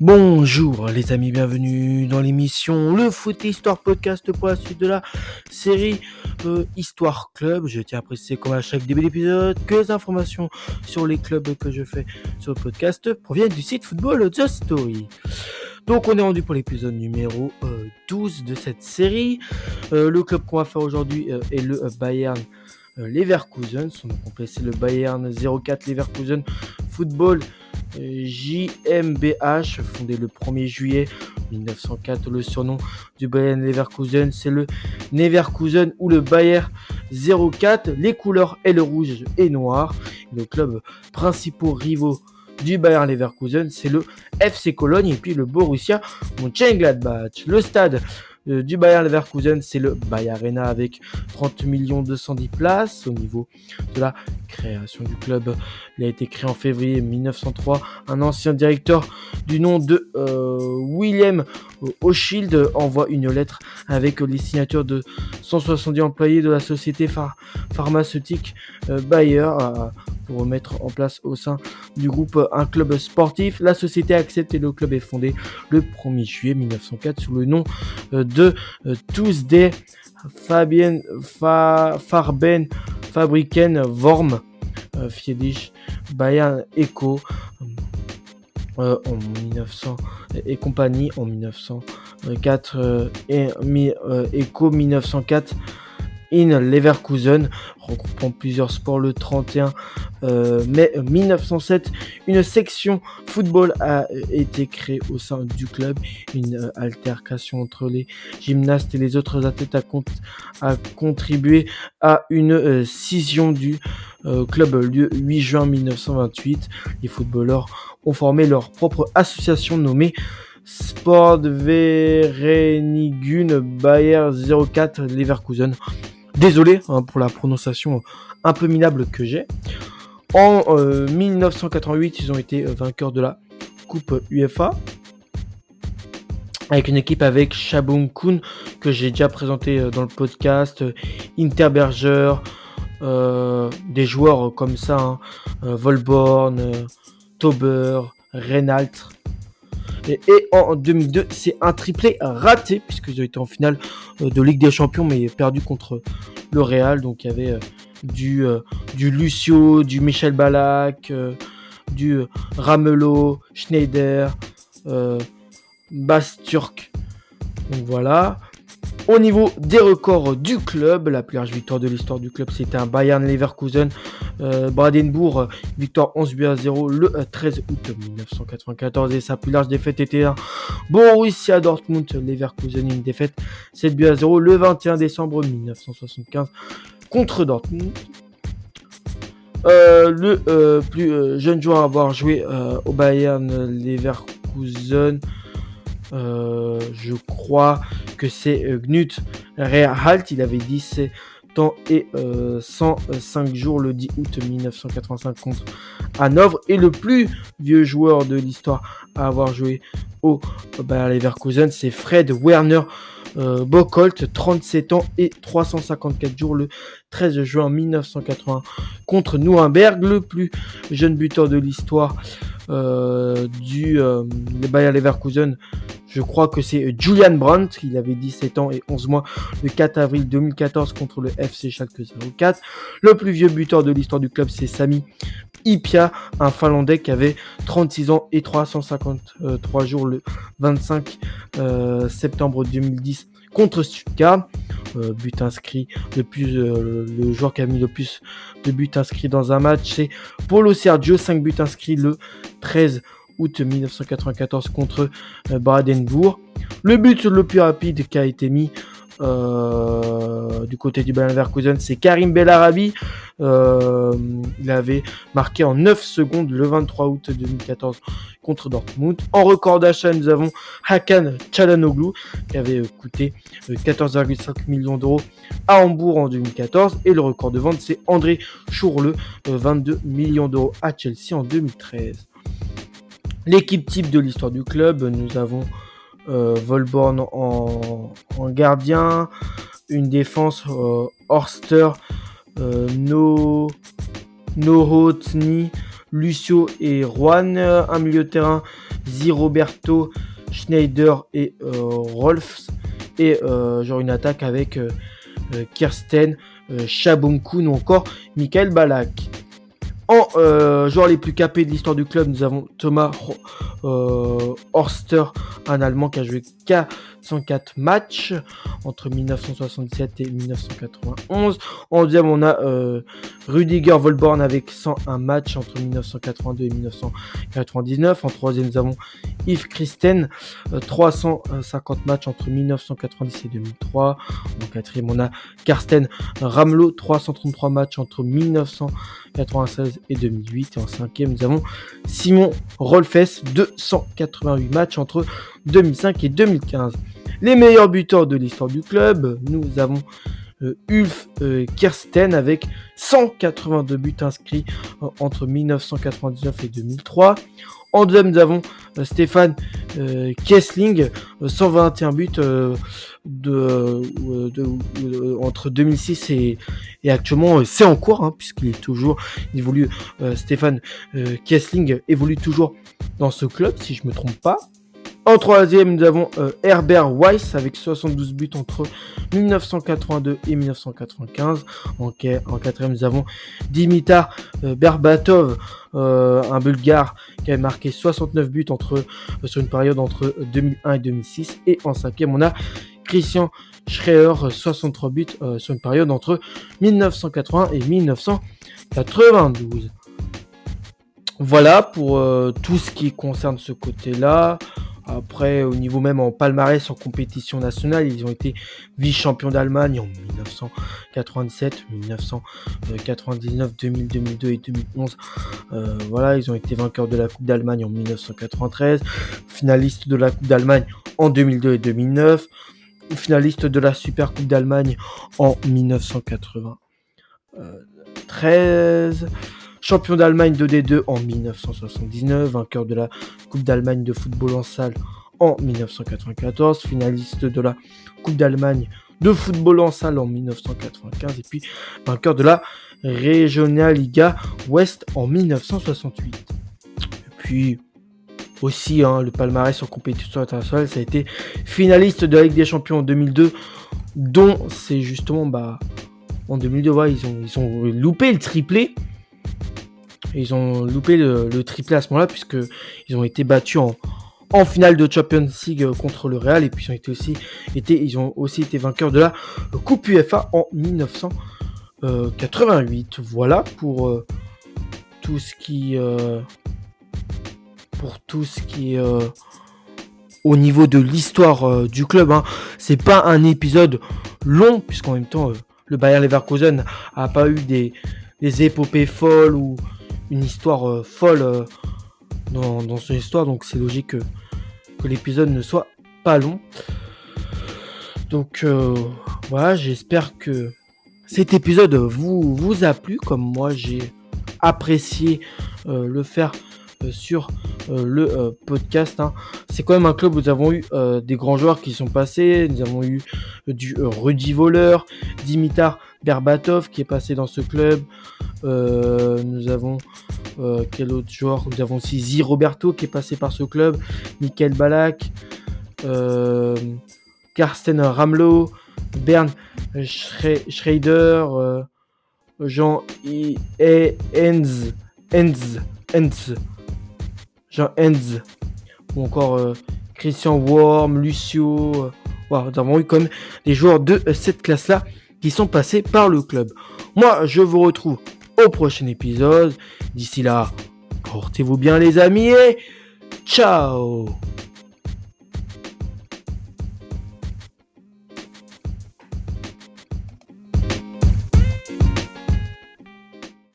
Bonjour les amis, bienvenue dans l'émission Le Foot Histoire Podcast pour la suite de la série euh, Histoire Club. Je tiens à préciser comme à chaque début d'épisode que les informations sur les clubs que je fais sur le podcast proviennent du site Football The Story. Donc on est rendu pour l'épisode numéro 12 euh, de cette série. Euh, le club qu'on va faire aujourd'hui est le Bayern Leverkusen. Son nom complet c'est le Bayern 04 Leverkusen Football JMBH, fondé le 1er juillet 1904. Le surnom du Bayern Leverkusen, c'est le Leverkusen ou le Bayer 04. Les couleurs est le rouge et noir. Le club principaux rivaux du Bayern Leverkusen, c'est le FC Cologne et puis le Borussia Mönchengladbach. Le stade euh, du Bayern Leverkusen, c'est le Bayer Arena avec 30 millions 210 places au niveau de la création du club. Il a été créé en février 1903. Un ancien directeur du nom de euh, William O'Shield envoie une lettre avec les signatures de 170 employés de la société pharmaceutique euh, Bayer pour mettre en place au sein du groupe un club sportif. La société accepte et le club est fondé le 1er juillet 1904 sous le nom euh, de euh, Tuesday Fabien Farben Fabriken Worm euh, Fiedich Bayern Eco en 1900 et compagnie en 1904 et Eco 1904 in Leverkusen, regroupant plusieurs sports le 31 euh, mai 1907. Une section football a été créée au sein du club. Une euh, altercation entre les gymnastes et les autres athlètes a, contribué à une euh, scission du club le 8 juin 1928. Les footballeurs ont formé leur propre association nommée Sport Vereinigung Bayer 04 Leverkusen. Désolé hein, pour la prononciation un peu minable que j'ai. En 1988, euh, ils ont été euh, vainqueurs de la Coupe UEFA. Avec une équipe avec Shabung Kun que j'ai déjà présenté euh, dans le podcast, Interberger, des joueurs comme ça, hein, Volborn, Tauber, Reynald, et, en 2002, c'est un triplé raté, puisqu'ils ont été en finale euh, de Ligue des Champions, mais perdu contre le Real. Donc il y avait euh, du, euh, du Lucio, du Michel Balak, du Ramelot, Schneider, Basturk. Donc voilà. Au niveau des records du club, la plus large victoire de l'histoire du club, c'était un Bayern Leverkusen euh, Bradenbourg, victoire 11 buts à 0 le 13 euh, août 1994 et sa plus large défaite était un Borussia Dortmund, Leverkusen, une défaite 7 buts à 0 le 21 décembre 1975 contre Dortmund. Euh, le plus jeune joueur à avoir joué au Bayern Leverkusen, je crois que c'est Knut Rehalt, il avait 17 temps et 105 euh, jours le 10 août 1985 contre Hanovre. Et le plus vieux joueur de l'histoire à avoir joué au Bayer Leverkusen, c'est Fred Werner euh, Bocolt, 37 ans et 354 jours le 13 juin 1980 contre Nuremberg, le plus jeune buteur de l'histoire euh, du Bayer Leverkusen je crois que c'est euh, Julian Brandt, il avait 17 ans et 11 mois le 4 avril 2014 contre le FC Schalke 04. Le plus vieux buteur de l'histoire du club, c'est Sami Ipia, un Finlandais qui avait 36 ans et 353 jours le 25 euh, septembre 2010 contre Stuttgart. Euh, but inscrit, le, plus, le joueur qui a mis le plus de buts inscrits dans un match, c'est Paulo Sergio, 5 buts inscrits le 13 août 1994 contre euh, Bradenbourg. Le but le plus rapide qui a été mis euh, du côté du Bayern Leverkusen, c'est Karim Bellarabi. Euh, il avait marqué en 9 secondes le 23 août 2014 contre Dortmund. En record d'achat, nous avons Hakan Çalhanoğlu qui avait coûté 14,5 millions d'euros à Hambourg en 2014. Et le record de vente, c'est André Chourle, 22 millions d'euros à Chelsea en 2013. L'équipe type de l'histoire du club, nous avons euh, Volborn en, gardien, une défense euh, Horster, euh, no, Lucio et Juan, un milieu de terrain Zi Roberto, Schneider et Rolfs. Et genre une attaque avec Kirsten, Shabunkun ou encore Michael Balak. En euh, joueurs les plus capés de l'histoire du club, nous avons Thomas euh, Horster, un Allemand qui a joué 404 matchs entre 1977 et 1991. En deuxième, on a euh, Rudiger Volborn avec 101 matchs entre 1982 et 1999. En troisième, nous avons Yves Christen, 350 matchs entre 1990 et 2003. En quatrième, on a Karsten Ramelot, 333 matchs entre 1996 et 2008. Et en cinquième, nous avons Simon Rolfes, 288 matchs entre 2005 et 2015. Les meilleurs buteurs de l'histoire du club, nous avons euh, Ulf euh, Kirsten avec 182 buts inscrits euh, entre 1999 et 2003. En deuxième, nous avons Stéphane Kessling, 121 buts de, entre 2006 et, actuellement c'est en cours hein, puisqu'il est toujours évolue Stéphane Kessling évolue toujours dans ce club si je me trompe pas en troisième, nous avons euh, Herbert Weiss avec 72 buts entre 1982 et 1995. En, quatrième, nous avons Dimitar euh, Berbatov, euh, un Bulgare qui a marqué 69 buts sur une période entre 2001 et 2006. Et en cinquième, on a Christian Schreier, 63 buts sur une période entre 1980 et 1992. Voilà pour tout ce qui concerne ce côté-là. Après, au niveau même en palmarès en compétition nationale, ils ont été vice-champions d'Allemagne en 1997, 1999, 2000, 2002 et 2011. Euh, voilà, ils ont été vainqueurs de la Coupe d'Allemagne en 1993, finalistes de la Coupe d'Allemagne en 2002 et 2009, finalistes de la Super Coupe d'Allemagne en 1993 champion d'Allemagne de D2 en 1979, vainqueur de la Coupe d'Allemagne de football en salle en 1994, finaliste de la Coupe d'Allemagne de football en salle en 1995 et puis vainqueur de la Regionalliga West en 1968. Et puis aussi hein, le palmarès en compétition internationale, ça a été finaliste de la Ligue des Champions en 2002, dont c'est justement bah en 2002 ils ont ils ont loupé le triplé ils ont loupé le, triplé à ce moment-là, puisqu'ils ont été battus en, finale de Champions League contre le Real. Et puis ils ont, été aussi, été, ils ont aussi été vainqueurs de la Coupe UEFA en 1988. Voilà pour euh, tout ce qui. Euh, pour tout ce qui est euh, au niveau de l'histoire du club. Hein. C'est pas un épisode long, puisqu'en même temps, le Bayern Leverkusen a pas eu des, des épopées folles ou une histoire euh, folle euh, dans, son histoire, donc c'est logique que, l'épisode ne soit pas long. Donc euh, voilà, j'espère que cet épisode vous, vous a plu, comme moi j'ai apprécié le faire sur le podcast. Hein. C'est quand même un club où nous avons eu des grands joueurs qui sont passés. Nous avons eu du Rudy Voleur, Dimitar Berbatov qui est passé dans ce club. Euh, nous avons euh, quel autre joueur? Nous avons aussi Zi Roberto qui est passé par ce club. Michael Balak. Euh, Karsten Ramlo. Bern Schrader. Jean Enz. Enz. Enz. Jean Enz. Ou encore Christian Worm, Lucio. nous avons eu comme des joueurs de cette classe-là qui sont passés par le club. Moi, je vous retrouve au prochain épisode. D'ici là, portez-vous bien les amis et ciao